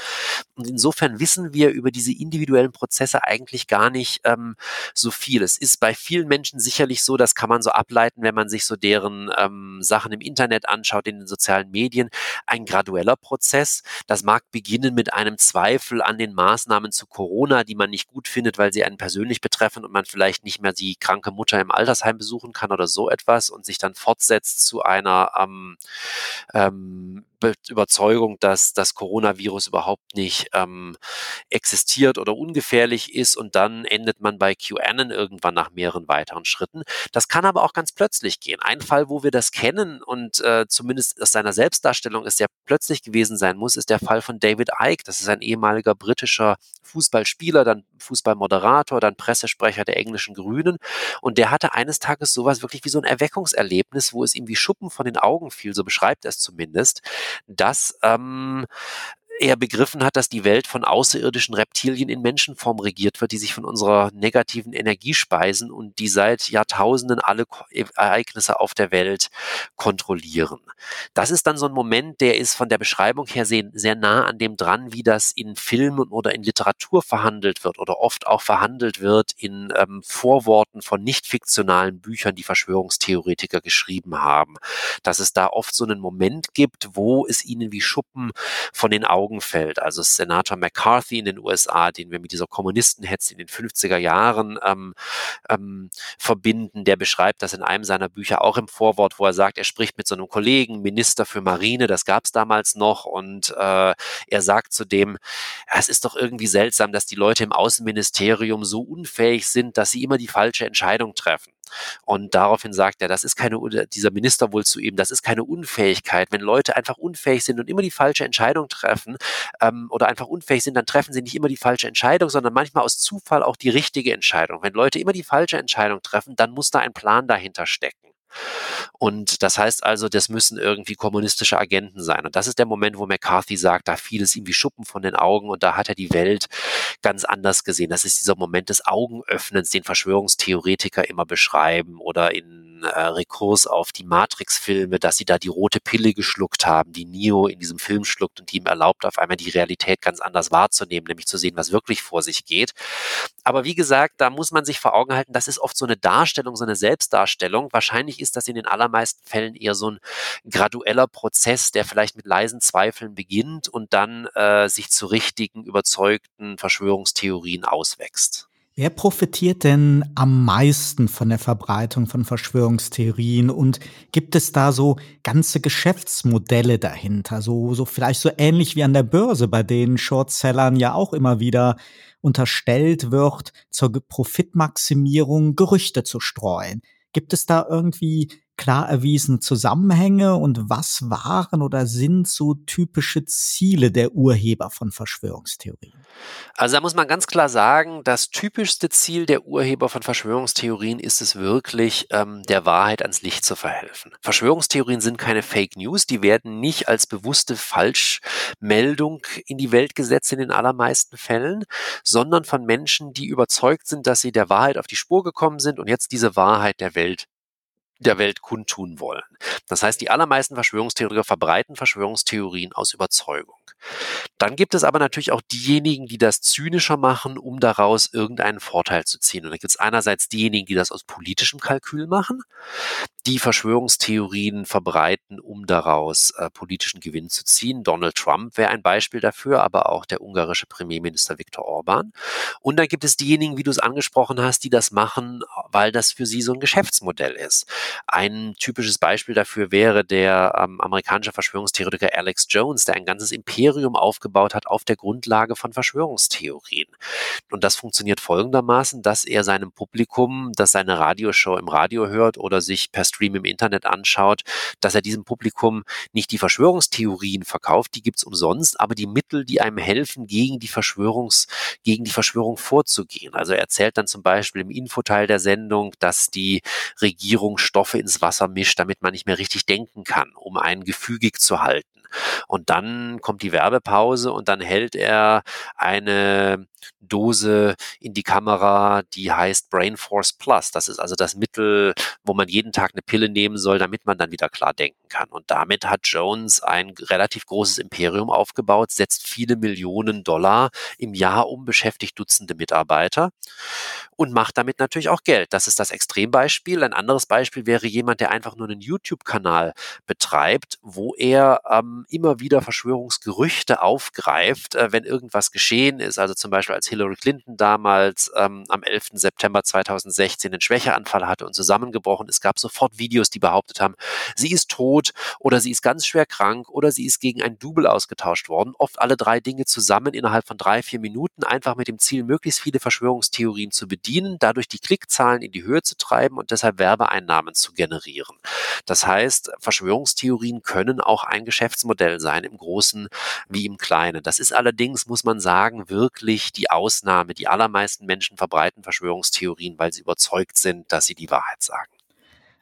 Und insofern wissen wir über diese individuellen Prozesse eigentlich gar nicht ähm, so viel. Es ist bei vielen Menschen sicherlich so, das kann man so ableiten, wenn man sich so deren ähm, Sachen im Internet anschaut, in den sozialen Medien ein gradueller Prozess. Das mag beginnen mit einem Zweifel an den Maßnahmen zu Corona, die man nicht gut findet, weil sie einen persönlich betreffen und man vielleicht nicht mehr die kranke Mutter im Altersheim besuchen kann oder so etwas und sich dann fortsetzt zu einer ähm, ähm, Überzeugung, dass das Coronavirus überhaupt nicht ähm, existiert oder ungefährlich ist und dann endet man bei QAnon irgendwann nach mehreren weiteren Schritten. Das kann aber auch ganz plötzlich gehen. Ein Fall, wo wir das kennen und äh, zumindest aus seiner Selbstdarstellung ist sehr plötzlich gewesen sein muss, ist der Fall von David Icke. Das ist ein ehemaliger britischer Fußballspieler, dann Fußballmoderator, dann Pressesprecher der englischen Grünen und der hatte eines Tages sowas wirklich wie so ein Erweckungserlebnis, wo es ihm wie Schuppen von den Augen fiel, so beschreibt er es zumindest dass ähm, er begriffen hat, dass die Welt von außerirdischen Reptilien in Menschenform regiert wird, die sich von unserer negativen Energie speisen und die seit Jahrtausenden alle Ereignisse auf der Welt kontrollieren. Das ist dann so ein Moment, der ist von der Beschreibung her sehr, sehr nah an dem dran, wie das in Filmen oder in Literatur verhandelt wird oder oft auch verhandelt wird in ähm, Vorworten von nicht fiktionalen Büchern, die Verschwörungstheoretiker geschrieben haben. Dass es da oft so einen Moment gibt, wo es ihnen wie Schuppen von den Augen fällt. Also Senator McCarthy in den USA, den wir mit dieser Kommunistenhetze in den 50er Jahren ähm, ähm, verbinden, der beschreibt das in einem seiner Bücher auch im Vorwort, wo er sagt, er spricht mit so einem Kollegen, Minister für Marine, das gab es damals noch, und äh, er sagt zudem, ja, es ist doch irgendwie seltsam, dass die Leute im Außenministerium so unfähig sind, dass sie immer die falsche Entscheidung treffen. Und daraufhin sagt er, das ist keine, dieser Minister wohl zu ihm, das ist keine Unfähigkeit. Wenn Leute einfach unfähig sind und immer die falsche Entscheidung treffen ähm, oder einfach unfähig sind, dann treffen sie nicht immer die falsche Entscheidung, sondern manchmal aus Zufall auch die richtige Entscheidung. Wenn Leute immer die falsche Entscheidung treffen, dann muss da ein Plan dahinter stecken. Und das heißt also, das müssen irgendwie kommunistische Agenten sein. Und das ist der Moment, wo McCarthy sagt, da fiel es ihm wie Schuppen von den Augen und da hat er die Welt ganz anders gesehen. Das ist dieser Moment des Augenöffnens, den Verschwörungstheoretiker immer beschreiben oder in äh, Rekurs auf die Matrix-Filme, dass sie da die rote Pille geschluckt haben, die Neo in diesem Film schluckt und die ihm erlaubt, auf einmal die Realität ganz anders wahrzunehmen, nämlich zu sehen, was wirklich vor sich geht. Aber wie gesagt, da muss man sich vor Augen halten, das ist oft so eine Darstellung, so eine Selbstdarstellung. Wahrscheinlich ist das in den allermeisten Fällen eher so ein gradueller Prozess, der vielleicht mit leisen Zweifeln beginnt und dann äh, sich zu richtigen, überzeugten Verschwörungstheorien auswächst. Wer profitiert denn am meisten von der Verbreitung von Verschwörungstheorien und gibt es da so ganze Geschäftsmodelle dahinter? So, so vielleicht so ähnlich wie an der Börse, bei denen Shortsellern ja auch immer wieder unterstellt wird, zur Profitmaximierung Gerüchte zu streuen. Gibt es da irgendwie klar erwiesene Zusammenhänge und was waren oder sind so typische Ziele der Urheber von Verschwörungstheorien? Also da muss man ganz klar sagen, das typischste Ziel der Urheber von Verschwörungstheorien ist es wirklich, ähm, der Wahrheit ans Licht zu verhelfen. Verschwörungstheorien sind keine Fake News, die werden nicht als bewusste Falschmeldung in die Welt gesetzt in den allermeisten Fällen, sondern von Menschen, die überzeugt sind, dass sie der Wahrheit auf die Spur gekommen sind und jetzt diese Wahrheit der Welt der Welt kundtun wollen. Das heißt, die allermeisten Verschwörungstheoretiker verbreiten Verschwörungstheorien aus Überzeugung. Dann gibt es aber natürlich auch diejenigen, die das zynischer machen, um daraus irgendeinen Vorteil zu ziehen. Und da gibt es einerseits diejenigen, die das aus politischem Kalkül machen, die Verschwörungstheorien verbreiten, um daraus äh, politischen Gewinn zu ziehen. Donald Trump wäre ein Beispiel dafür, aber auch der ungarische Premierminister Viktor Orban. Und dann gibt es diejenigen, wie du es angesprochen hast, die das machen, weil das für sie so ein Geschäftsmodell ist. Ein typisches Beispiel dafür wäre der ähm, amerikanische Verschwörungstheoretiker Alex Jones, der ein ganzes Imperium aufgebaut hat auf der Grundlage von Verschwörungstheorien. Und das funktioniert folgendermaßen, dass er seinem Publikum, das seine Radioshow im Radio hört oder sich per Stream im Internet anschaut, dass er diesem Publikum nicht die Verschwörungstheorien verkauft, die gibt's umsonst, aber die Mittel, die einem helfen, gegen die Verschwörungs, gegen die Verschwörung vorzugehen. Also er erzählt dann zum Beispiel im Infoteil der Sendung, dass die Regierung Stoffe ins Wasser mischt, damit man nicht mehr richtig denken kann, um einen gefügig zu halten. Und dann kommt die Werbepause und dann hält er eine Dose in die Kamera, die heißt Brain Force Plus. Das ist also das Mittel, wo man jeden Tag eine Pille nehmen soll, damit man dann wieder klar denken kann. Und damit hat Jones ein relativ großes Imperium aufgebaut, setzt viele Millionen Dollar im Jahr um, beschäftigt Dutzende Mitarbeiter und macht damit natürlich auch Geld. Das ist das Extrembeispiel. Ein anderes Beispiel wäre jemand, der einfach nur einen YouTube-Kanal betreibt, wo er ähm, immer wieder Verschwörungsgerüchte aufgreift, äh, wenn irgendwas geschehen ist. Also zum Beispiel als Hillary Clinton damals ähm, am 11. September 2016 einen Schwächeanfall hatte und zusammengebrochen. Es gab sofort Videos, die behauptet haben, sie ist tot oder sie ist ganz schwer krank oder sie ist gegen ein Double ausgetauscht worden. Oft alle drei Dinge zusammen innerhalb von drei, vier Minuten, einfach mit dem Ziel, möglichst viele Verschwörungstheorien zu bedienen, dadurch die Klickzahlen in die Höhe zu treiben und deshalb Werbeeinnahmen zu generieren. Das heißt, Verschwörungstheorien können auch ein Geschäftsmodell sein, im Großen wie im Kleinen. Das ist allerdings, muss man sagen, wirklich die Ausnahme. Die allermeisten Menschen verbreiten Verschwörungstheorien, weil sie überzeugt sind, dass sie die Wahrheit sagen.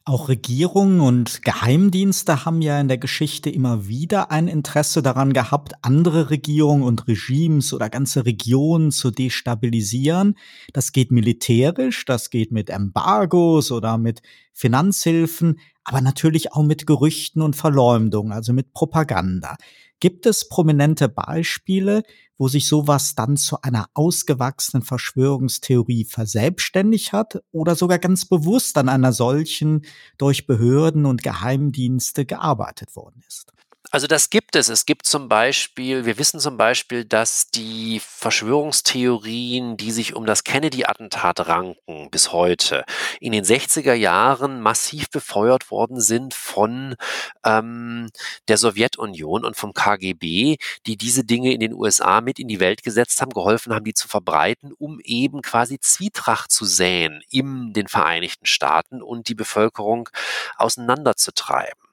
Auch Regierungen und Geheimdienste haben ja in der Geschichte immer wieder ein Interesse daran gehabt, andere Regierungen und Regimes oder ganze Regionen zu destabilisieren. Das geht militärisch, das geht mit Embargos oder mit Finanzhilfen, aber natürlich auch mit Gerüchten und Verleumdung, also mit Propaganda. Gibt es prominente Beispiele, wo sich sowas dann zu einer ausgewachsenen Verschwörungstheorie verselbstständigt hat oder sogar ganz bewusst an einer solchen durch Behörden und Geheimdienste gearbeitet worden ist? Also das gibt es. Es gibt zum Beispiel, wir wissen zum Beispiel, dass die Verschwörungstheorien, die sich um das Kennedy-Attentat ranken bis heute, in den 60er Jahren massiv befeuert worden sind von ähm, der Sowjetunion und vom KGB, die diese Dinge in den USA mit in die Welt gesetzt haben, geholfen haben, die zu verbreiten, um eben quasi Zwietracht zu säen in den Vereinigten Staaten und die Bevölkerung auseinanderzutreiben.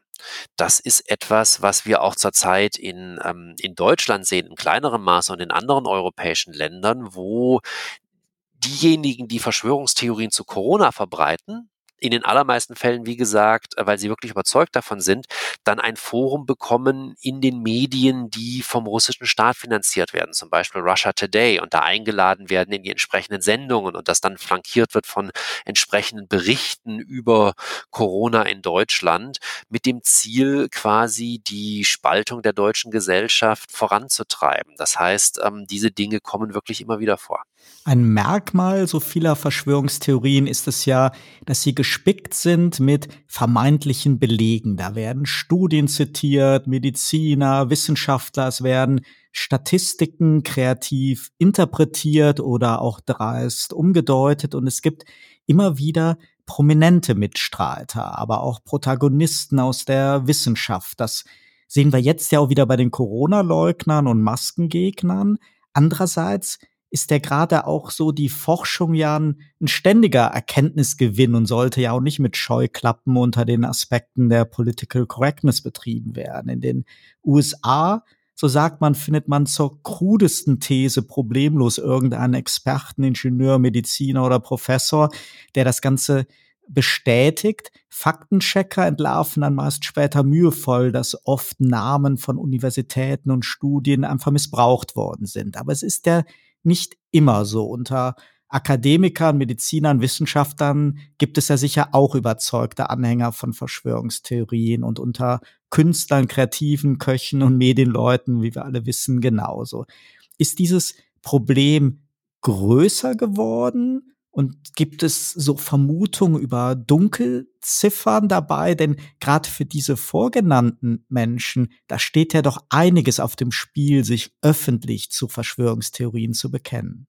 Das ist etwas, was wir auch zurzeit in, ähm, in Deutschland sehen, in kleinerem Maße und in anderen europäischen Ländern, wo diejenigen, die Verschwörungstheorien zu Corona verbreiten, in den allermeisten Fällen, wie gesagt, äh, weil sie wirklich überzeugt davon sind, dann ein Forum bekommen in den Medien, die vom russischen Staat finanziert werden, zum Beispiel Russia Today, und da eingeladen werden in die entsprechenden Sendungen und das dann flankiert wird von entsprechenden Berichten über Corona in Deutschland mit dem Ziel, quasi die Spaltung der deutschen Gesellschaft voranzutreiben. Das heißt, ähm, diese Dinge kommen wirklich immer wieder vor. Ein Merkmal so vieler Verschwörungstheorien ist es ja, dass sie gespickt sind mit vermeintlichen Belegen. Da werden Studien zitiert, Mediziner, Wissenschaftler, es werden Statistiken kreativ interpretiert oder auch dreist umgedeutet und es gibt immer wieder prominente Mitstreiter, aber auch Protagonisten aus der Wissenschaft. Das sehen wir jetzt ja auch wieder bei den Corona-Leugnern und Maskengegnern. Andererseits ist ja gerade auch so die Forschung ja ein, ein, ständiger Erkenntnisgewinn und sollte ja auch nicht mit Scheuklappen unter den Aspekten der Political Correctness betrieben werden. In den USA, so sagt man, findet man zur krudesten These problemlos irgendeinen Experten, Ingenieur, Mediziner oder Professor, der das Ganze bestätigt. Faktenchecker entlarven dann meist später mühevoll, dass oft Namen von Universitäten und Studien einfach missbraucht worden sind. Aber es ist der nicht immer so. Unter Akademikern, Medizinern, Wissenschaftlern gibt es ja sicher auch überzeugte Anhänger von Verschwörungstheorien und unter Künstlern, Kreativen, Köchen und Medienleuten, wie wir alle wissen, genauso. Ist dieses Problem größer geworden? Und gibt es so Vermutungen über Dunkelziffern dabei? Denn gerade für diese vorgenannten Menschen, da steht ja doch einiges auf dem Spiel, sich öffentlich zu Verschwörungstheorien zu bekennen.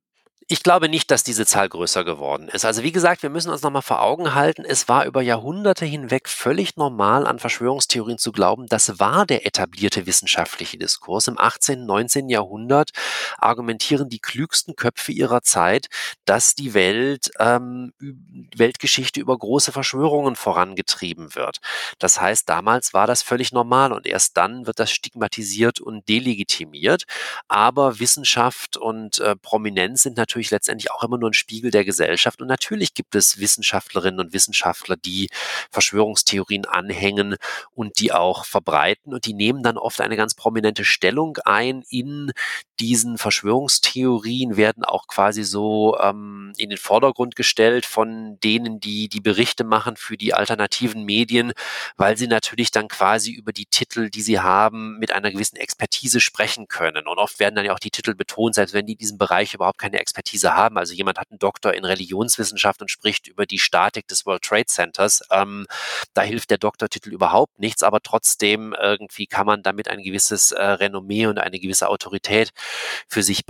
Ich glaube nicht, dass diese Zahl größer geworden ist. Also wie gesagt, wir müssen uns nochmal vor Augen halten, es war über Jahrhunderte hinweg völlig normal, an Verschwörungstheorien zu glauben. Das war der etablierte wissenschaftliche Diskurs. Im 18., 19. Jahrhundert argumentieren die klügsten Köpfe ihrer Zeit, dass die Welt, ähm, Weltgeschichte über große Verschwörungen vorangetrieben wird. Das heißt, damals war das völlig normal und erst dann wird das stigmatisiert und delegitimiert. Aber Wissenschaft und äh, Prominenz sind natürlich natürlich letztendlich auch immer nur ein Spiegel der Gesellschaft. Und natürlich gibt es Wissenschaftlerinnen und Wissenschaftler, die Verschwörungstheorien anhängen und die auch verbreiten. Und die nehmen dann oft eine ganz prominente Stellung ein in diesen Verschwörungstheorien, werden auch quasi so ähm, in den Vordergrund gestellt von denen, die die Berichte machen für die alternativen Medien, weil sie natürlich dann quasi über die Titel, die sie haben, mit einer gewissen Expertise sprechen können. Und oft werden dann ja auch die Titel betont, selbst wenn die in diesem Bereich überhaupt keine Expertise Expertise haben. Also jemand hat einen Doktor in Religionswissenschaft und spricht über die Statik des World Trade Centers. Ähm, da hilft der Doktortitel überhaupt nichts, aber trotzdem irgendwie kann man damit ein gewisses äh, Renommee und eine gewisse Autorität für sich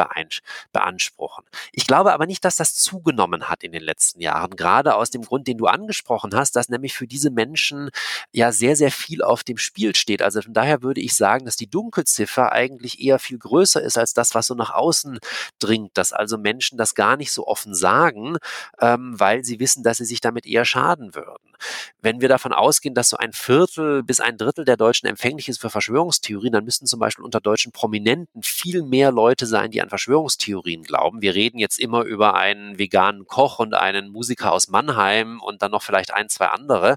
beanspruchen. Ich glaube aber nicht, dass das zugenommen hat in den letzten Jahren, gerade aus dem Grund, den du angesprochen hast, dass nämlich für diese Menschen ja sehr, sehr viel auf dem Spiel steht. Also von daher würde ich sagen, dass die Dunkelziffer eigentlich eher viel größer ist als das, was so nach außen dringt, dass also Menschen Menschen das gar nicht so offen sagen, ähm, weil sie wissen, dass sie sich damit eher schaden würden. Wenn wir davon ausgehen, dass so ein Viertel bis ein Drittel der Deutschen empfänglich ist für Verschwörungstheorien, dann müssten zum Beispiel unter deutschen Prominenten viel mehr Leute sein, die an Verschwörungstheorien glauben. Wir reden jetzt immer über einen veganen Koch und einen Musiker aus Mannheim und dann noch vielleicht ein, zwei andere.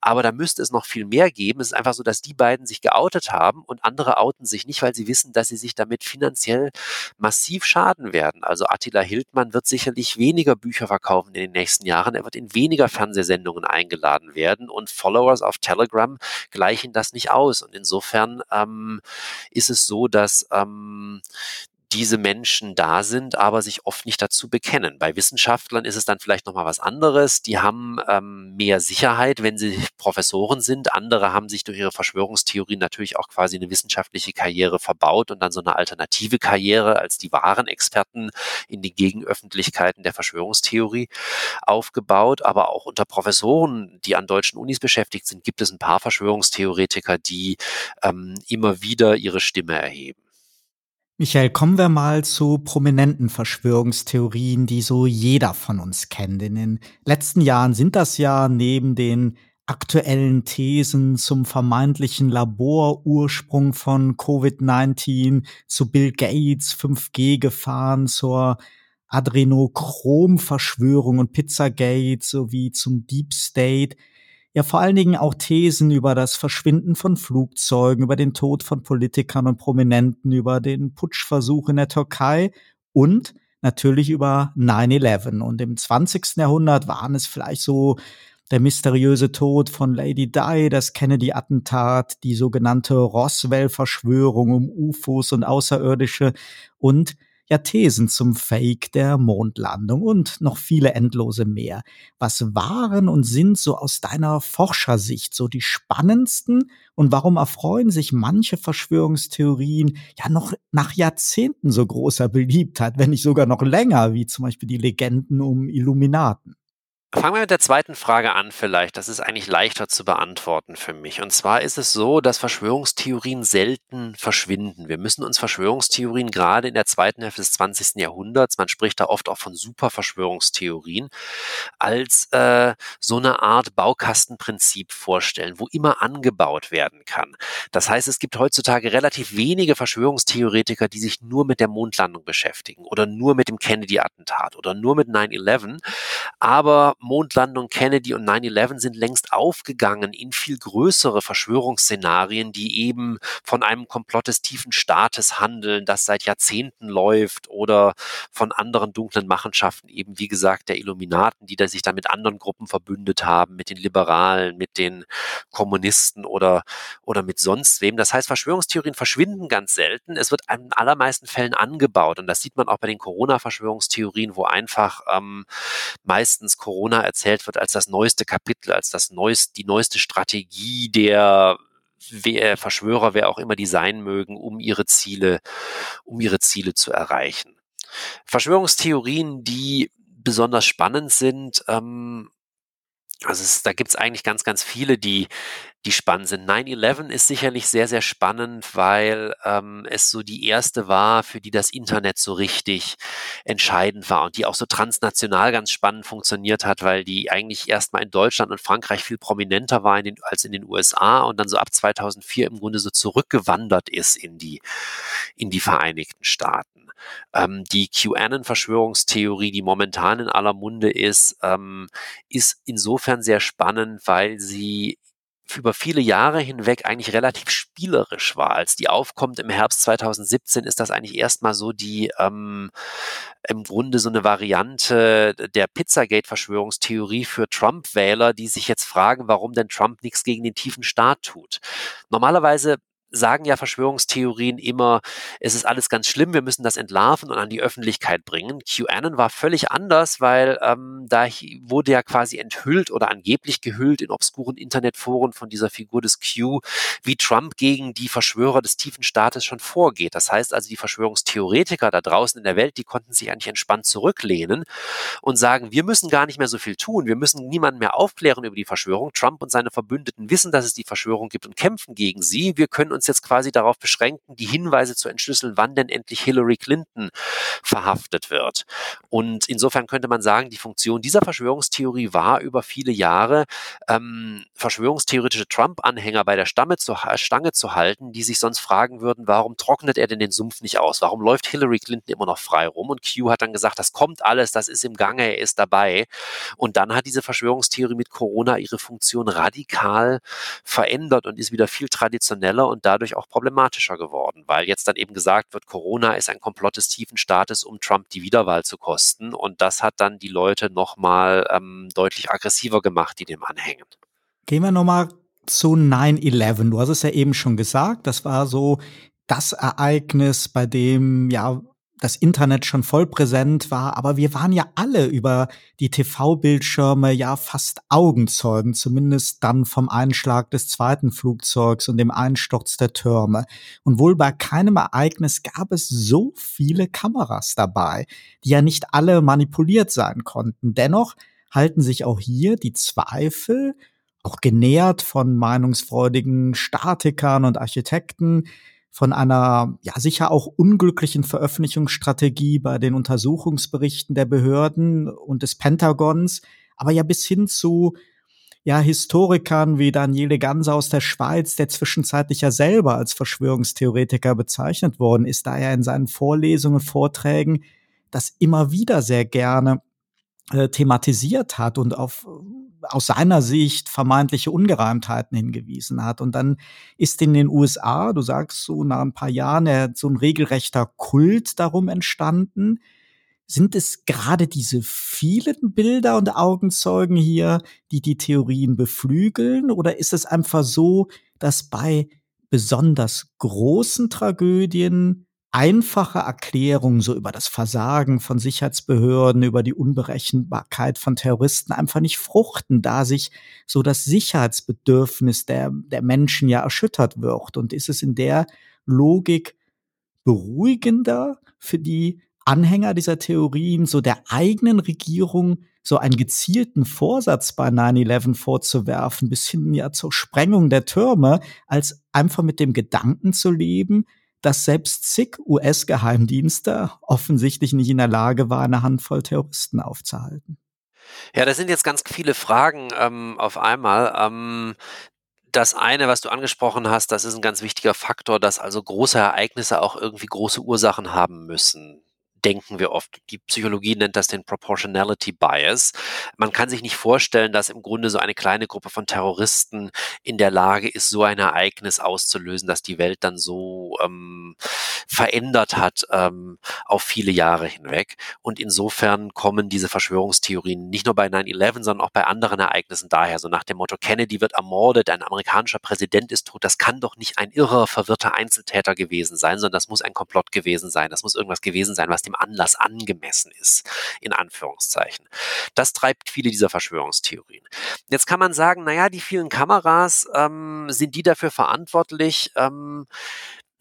Aber da müsste es noch viel mehr geben. Es ist einfach so, dass die beiden sich geoutet haben und andere outen sich nicht, weil sie wissen, dass sie sich damit finanziell massiv schaden werden. Also Attila Hildmann wird sicherlich weniger Bücher verkaufen in den nächsten Jahren. Er wird in weniger Fernsehsendungen eingeladen werden und Followers auf Telegram gleichen das nicht aus. Und insofern ähm, ist es so, dass ähm, diese Menschen da sind, aber sich oft nicht dazu bekennen. Bei Wissenschaftlern ist es dann vielleicht nochmal was anderes. Die haben ähm, mehr Sicherheit, wenn sie Professoren sind. Andere haben sich durch ihre Verschwörungstheorien natürlich auch quasi eine wissenschaftliche Karriere verbaut und dann so eine alternative Karriere als die wahren Experten in die Gegenöffentlichkeiten der Verschwörungstheorie aufgebaut. Aber auch unter Professoren, die an deutschen Unis beschäftigt sind, gibt es ein paar Verschwörungstheoretiker, die ähm, immer wieder ihre Stimme erheben. Michael, kommen wir mal zu prominenten Verschwörungstheorien, die so jeder von uns kennt. In den letzten Jahren sind das ja neben den aktuellen Thesen zum vermeintlichen Laborursprung von Covid-19, zu Bill Gates 5G-Gefahren, zur Adrenochrom-Verschwörung und Pizzagate sowie zum Deep State ja vor allen Dingen auch Thesen über das Verschwinden von Flugzeugen, über den Tod von Politikern und Prominenten, über den Putschversuch in der Türkei und natürlich über 9-11. Und im 20. Jahrhundert waren es vielleicht so der mysteriöse Tod von Lady Di, das Kennedy-Attentat, die sogenannte Roswell-Verschwörung um UFOs und Außerirdische und ja Thesen zum Fake der Mondlandung und noch viele endlose mehr. Was waren und sind so aus deiner Forschersicht so die spannendsten und warum erfreuen sich manche Verschwörungstheorien ja noch nach Jahrzehnten so großer Beliebtheit, wenn nicht sogar noch länger, wie zum Beispiel die Legenden um Illuminaten? Fangen wir mit der zweiten Frage an vielleicht. Das ist eigentlich leichter zu beantworten für mich. Und zwar ist es so, dass Verschwörungstheorien selten verschwinden. Wir müssen uns Verschwörungstheorien gerade in der zweiten Hälfte des 20. Jahrhunderts, man spricht da oft auch von Superverschwörungstheorien, als äh, so eine Art Baukastenprinzip vorstellen, wo immer angebaut werden kann. Das heißt, es gibt heutzutage relativ wenige Verschwörungstheoretiker, die sich nur mit der Mondlandung beschäftigen oder nur mit dem Kennedy-Attentat oder nur mit 9-11. Aber Mondlandung, Kennedy und 9-11 sind längst aufgegangen in viel größere Verschwörungsszenarien, die eben von einem Komplott des tiefen Staates handeln, das seit Jahrzehnten läuft oder von anderen dunklen Machenschaften, eben wie gesagt der Illuminaten, die da sich dann mit anderen Gruppen verbündet haben, mit den Liberalen, mit den Kommunisten oder, oder mit sonst wem. Das heißt, Verschwörungstheorien verschwinden ganz selten. Es wird in allermeisten Fällen angebaut und das sieht man auch bei den Corona-Verschwörungstheorien, wo einfach ähm, meistens Corona Corona erzählt wird als das neueste Kapitel, als das neueste, die neueste Strategie der wer, Verschwörer, wer auch immer die sein mögen, um ihre Ziele, um ihre Ziele zu erreichen. Verschwörungstheorien, die besonders spannend sind, ähm, also es, da gibt's eigentlich ganz, ganz viele, die, die spannend sind. 9-11 ist sicherlich sehr, sehr spannend, weil ähm, es so die erste war, für die das Internet so richtig entscheidend war und die auch so transnational ganz spannend funktioniert hat, weil die eigentlich erstmal in Deutschland und Frankreich viel prominenter war in den, als in den USA und dann so ab 2004 im Grunde so zurückgewandert ist in die, in die Vereinigten Staaten. Ähm, die QAnon-Verschwörungstheorie, die momentan in aller Munde ist, ähm, ist insofern sehr spannend, weil sie über viele Jahre hinweg eigentlich relativ spielerisch war. Als die aufkommt im Herbst 2017, ist das eigentlich erstmal so die ähm, im Grunde so eine Variante der Pizzagate-Verschwörungstheorie für Trump-Wähler, die sich jetzt fragen, warum denn Trump nichts gegen den tiefen Staat tut. Normalerweise sagen ja Verschwörungstheorien immer, es ist alles ganz schlimm, wir müssen das entlarven und an die Öffentlichkeit bringen. QAnon war völlig anders, weil ähm, da wurde ja quasi enthüllt oder angeblich gehüllt in obskuren Internetforen von dieser Figur des Q, wie Trump gegen die Verschwörer des tiefen Staates schon vorgeht. Das heißt also, die Verschwörungstheoretiker da draußen in der Welt, die konnten sich eigentlich entspannt zurücklehnen und sagen, wir müssen gar nicht mehr so viel tun, wir müssen niemanden mehr aufklären über die Verschwörung. Trump und seine Verbündeten wissen, dass es die Verschwörung gibt und kämpfen gegen sie. Wir können uns uns jetzt quasi darauf beschränken, die Hinweise zu entschlüsseln, wann denn endlich Hillary Clinton verhaftet wird. Und insofern könnte man sagen, die Funktion dieser Verschwörungstheorie war über viele Jahre, ähm, verschwörungstheoretische Trump-Anhänger bei der Stamme zu, Stange zu halten, die sich sonst fragen würden, warum trocknet er denn den Sumpf nicht aus? Warum läuft Hillary Clinton immer noch frei rum? Und Q hat dann gesagt, das kommt alles, das ist im Gange, er ist dabei. Und dann hat diese Verschwörungstheorie mit Corona ihre Funktion radikal verändert und ist wieder viel traditioneller und dadurch auch problematischer geworden, weil jetzt dann eben gesagt wird, Corona ist ein Komplott des tiefen Staates, um Trump die Wiederwahl zu kosten. Und das hat dann die Leute nochmal ähm, deutlich aggressiver gemacht, die dem anhängen. Gehen wir nochmal zu 9-11. Du hast es ja eben schon gesagt, das war so das Ereignis, bei dem ja das Internet schon voll präsent war, aber wir waren ja alle über die TV-Bildschirme ja fast Augenzeugen, zumindest dann vom Einschlag des zweiten Flugzeugs und dem Einsturz der Türme. Und wohl bei keinem Ereignis gab es so viele Kameras dabei, die ja nicht alle manipuliert sein konnten. Dennoch halten sich auch hier die Zweifel, auch genährt von meinungsfreudigen Statikern und Architekten, von einer ja sicher auch unglücklichen Veröffentlichungsstrategie bei den Untersuchungsberichten der Behörden und des Pentagons, aber ja bis hin zu ja Historikern wie Daniele Ganser aus der Schweiz, der zwischenzeitlich ja selber als Verschwörungstheoretiker bezeichnet worden ist, da er in seinen Vorlesungen, Vorträgen das immer wieder sehr gerne äh, thematisiert hat und auf aus seiner Sicht vermeintliche Ungereimtheiten hingewiesen hat. Und dann ist in den USA, du sagst so nach ein paar Jahren, so ein regelrechter Kult darum entstanden. Sind es gerade diese vielen Bilder und Augenzeugen hier, die die Theorien beflügeln? Oder ist es einfach so, dass bei besonders großen Tragödien einfache Erklärungen so über das Versagen von Sicherheitsbehörden, über die Unberechenbarkeit von Terroristen einfach nicht fruchten, da sich so das Sicherheitsbedürfnis der, der Menschen ja erschüttert wird. Und ist es in der Logik beruhigender für die Anhänger dieser Theorien, so der eigenen Regierung so einen gezielten Vorsatz bei 9-11 vorzuwerfen, bis hin ja zur Sprengung der Türme, als einfach mit dem Gedanken zu leben, dass selbst zig US-Geheimdienste offensichtlich nicht in der Lage war, eine Handvoll Terroristen aufzuhalten. Ja, das sind jetzt ganz viele Fragen ähm, auf einmal. Ähm, das eine, was du angesprochen hast, das ist ein ganz wichtiger Faktor, dass also große Ereignisse auch irgendwie große Ursachen haben müssen denken wir oft. Die Psychologie nennt das den Proportionality Bias. Man kann sich nicht vorstellen, dass im Grunde so eine kleine Gruppe von Terroristen in der Lage ist, so ein Ereignis auszulösen, dass die Welt dann so ähm, verändert hat ähm, auf viele Jahre hinweg. Und insofern kommen diese Verschwörungstheorien nicht nur bei 9-11, sondern auch bei anderen Ereignissen daher. So nach dem Motto, Kennedy wird ermordet, ein amerikanischer Präsident ist tot. Das kann doch nicht ein irrer, verwirrter Einzeltäter gewesen sein, sondern das muss ein Komplott gewesen sein. Das muss irgendwas gewesen sein, was dem Anlass angemessen ist, in Anführungszeichen. Das treibt viele dieser Verschwörungstheorien. Jetzt kann man sagen, naja, die vielen Kameras, ähm, sind die dafür verantwortlich, ähm,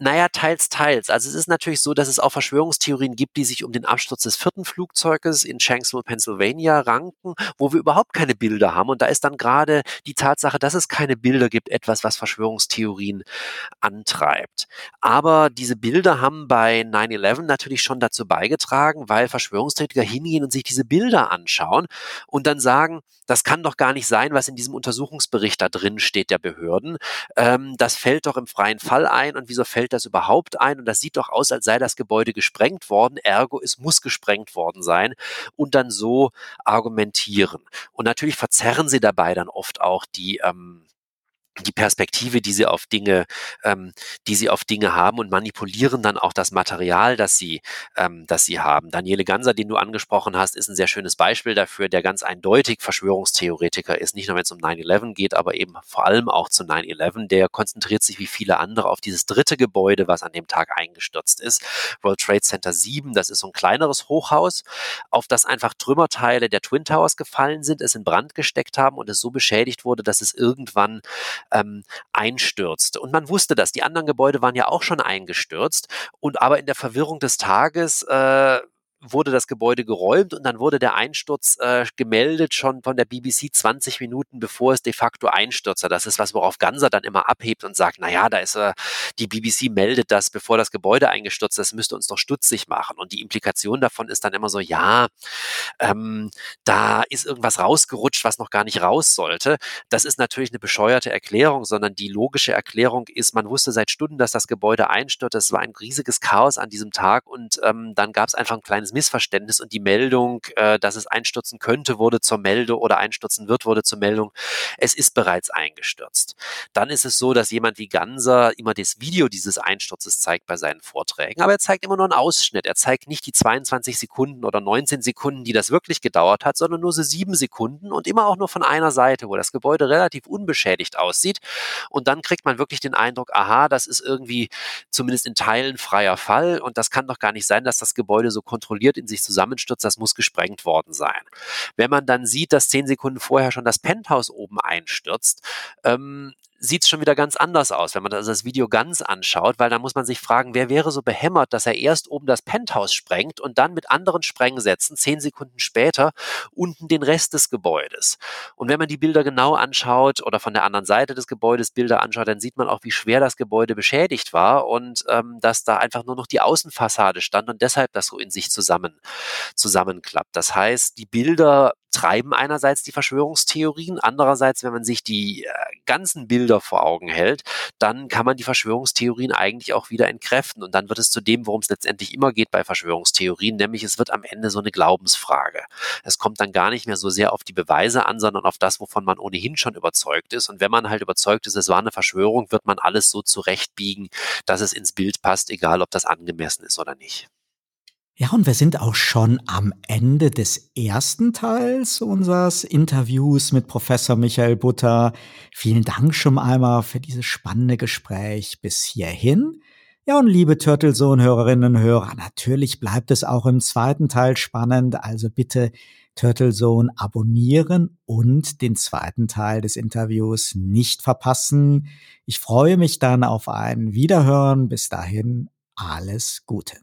naja, teils, teils. Also es ist natürlich so, dass es auch Verschwörungstheorien gibt, die sich um den Absturz des vierten Flugzeuges in Shanksville, Pennsylvania ranken, wo wir überhaupt keine Bilder haben. Und da ist dann gerade die Tatsache, dass es keine Bilder gibt, etwas, was Verschwörungstheorien antreibt. Aber diese Bilder haben bei 9-11 natürlich schon dazu beigetragen, weil Verschwörungstheoretiker hingehen und sich diese Bilder anschauen und dann sagen, das kann doch gar nicht sein, was in diesem Untersuchungsbericht da drin steht der Behörden. Ähm, das fällt doch im freien Fall ein und wieso fällt das überhaupt ein? Und das sieht doch aus, als sei das Gebäude gesprengt worden, ergo es muss gesprengt worden sein und dann so argumentieren. Und natürlich verzerren sie dabei dann oft auch die ähm, die Perspektive, die sie auf Dinge, ähm, die sie auf Dinge haben und manipulieren dann auch das Material, das sie, ähm, das sie haben. Daniele Ganser, den du angesprochen hast, ist ein sehr schönes Beispiel dafür, der ganz eindeutig Verschwörungstheoretiker ist, nicht nur wenn es um 9-11 geht, aber eben vor allem auch zu 9-11. Der konzentriert sich wie viele andere auf dieses dritte Gebäude, was an dem Tag eingestürzt ist. World Trade Center 7, das ist so ein kleineres Hochhaus, auf das einfach Trümmerteile der Twin Towers gefallen sind, es in Brand gesteckt haben und es so beschädigt wurde, dass es irgendwann ähm, einstürzte. Und man wusste das. Die anderen Gebäude waren ja auch schon eingestürzt. Und aber in der Verwirrung des Tages äh, wurde das Gebäude geräumt und dann wurde der Einsturz äh, gemeldet schon von der BBC 20 Minuten bevor es de facto einstürzte. Das ist was, worauf Ganser dann immer abhebt und sagt, na ja, da ist äh, die BBC meldet das, bevor das Gebäude eingestürzt ist, das müsste uns doch stutzig machen. Und die Implikation davon ist dann immer so, ja, ähm, da ist irgendwas rausgerutscht, was noch gar nicht raus sollte. Das ist natürlich eine bescheuerte Erklärung, sondern die logische Erklärung ist, man wusste seit Stunden, dass das Gebäude einstürzt. Es war ein riesiges Chaos an diesem Tag und ähm, dann gab es einfach ein kleines Missverständnis und die Meldung, äh, dass es einstürzen könnte, wurde zur Meldung oder einstürzen wird, wurde zur Meldung, es ist bereits eingestürzt. Dann ist es so, dass jemand wie Ganser immer das Video dieses Einsturzes zeigt bei seinen Vorträgen, aber er zeigt immer nur einen Ausschnitt. Er zeigt nicht die 22 Sekunden oder 19 Sekunden, die das wirklich gedauert hat, sondern nur so sieben Sekunden und immer auch nur von einer Seite, wo das Gebäude relativ unbeschädigt aussieht. Und dann kriegt man wirklich den Eindruck, aha, das ist irgendwie zumindest in Teilen freier Fall und das kann doch gar nicht sein, dass das Gebäude so kontrolliert in sich zusammenstürzt, das muss gesprengt worden sein. Wenn man dann sieht, dass zehn Sekunden vorher schon das Penthouse oben einstürzt, ähm, sieht es schon wieder ganz anders aus, wenn man das, Video ganz anschaut, weil da muss man sich fragen, wer wäre so behämmert, dass er erst oben das Penthouse sprengt und dann mit anderen Sprengsätzen zehn Sekunden später unten den Rest des Gebäudes. Und wenn man die Bilder genau anschaut oder von der anderen Seite des Gebäudes Bilder anschaut, dann sieht man auch, wie schwer das Gebäude beschädigt war und ähm, dass da einfach nur noch die Außenfassade stand und deshalb das so in sich zusammen zusammenklappt. Das heißt, die Bilder treiben einerseits die Verschwörungstheorien, andererseits, wenn man sich die äh, ganzen Bilder vor Augen hält, dann kann man die Verschwörungstheorien eigentlich auch wieder entkräften und dann wird es zu dem, worum es letztendlich immer geht bei Verschwörungstheorien, nämlich es wird am Ende so eine Glaubensfrage. Es kommt dann gar nicht mehr so sehr auf die Beweise an, sondern auf das, wovon man ohnehin schon überzeugt ist und wenn man halt überzeugt ist, es war eine Verschwörung, wird man alles so zurechtbiegen, dass es ins Bild passt, egal ob das angemessen ist oder nicht. Ja, und wir sind auch schon am Ende des ersten Teils unseres Interviews mit Professor Michael Butter. Vielen Dank schon einmal für dieses spannende Gespräch bis hierhin. Ja, und liebe Turtlesohn-Hörerinnen und Hörer, natürlich bleibt es auch im zweiten Teil spannend, also bitte Turtlesohn abonnieren und den zweiten Teil des Interviews nicht verpassen. Ich freue mich dann auf ein Wiederhören. Bis dahin alles Gute.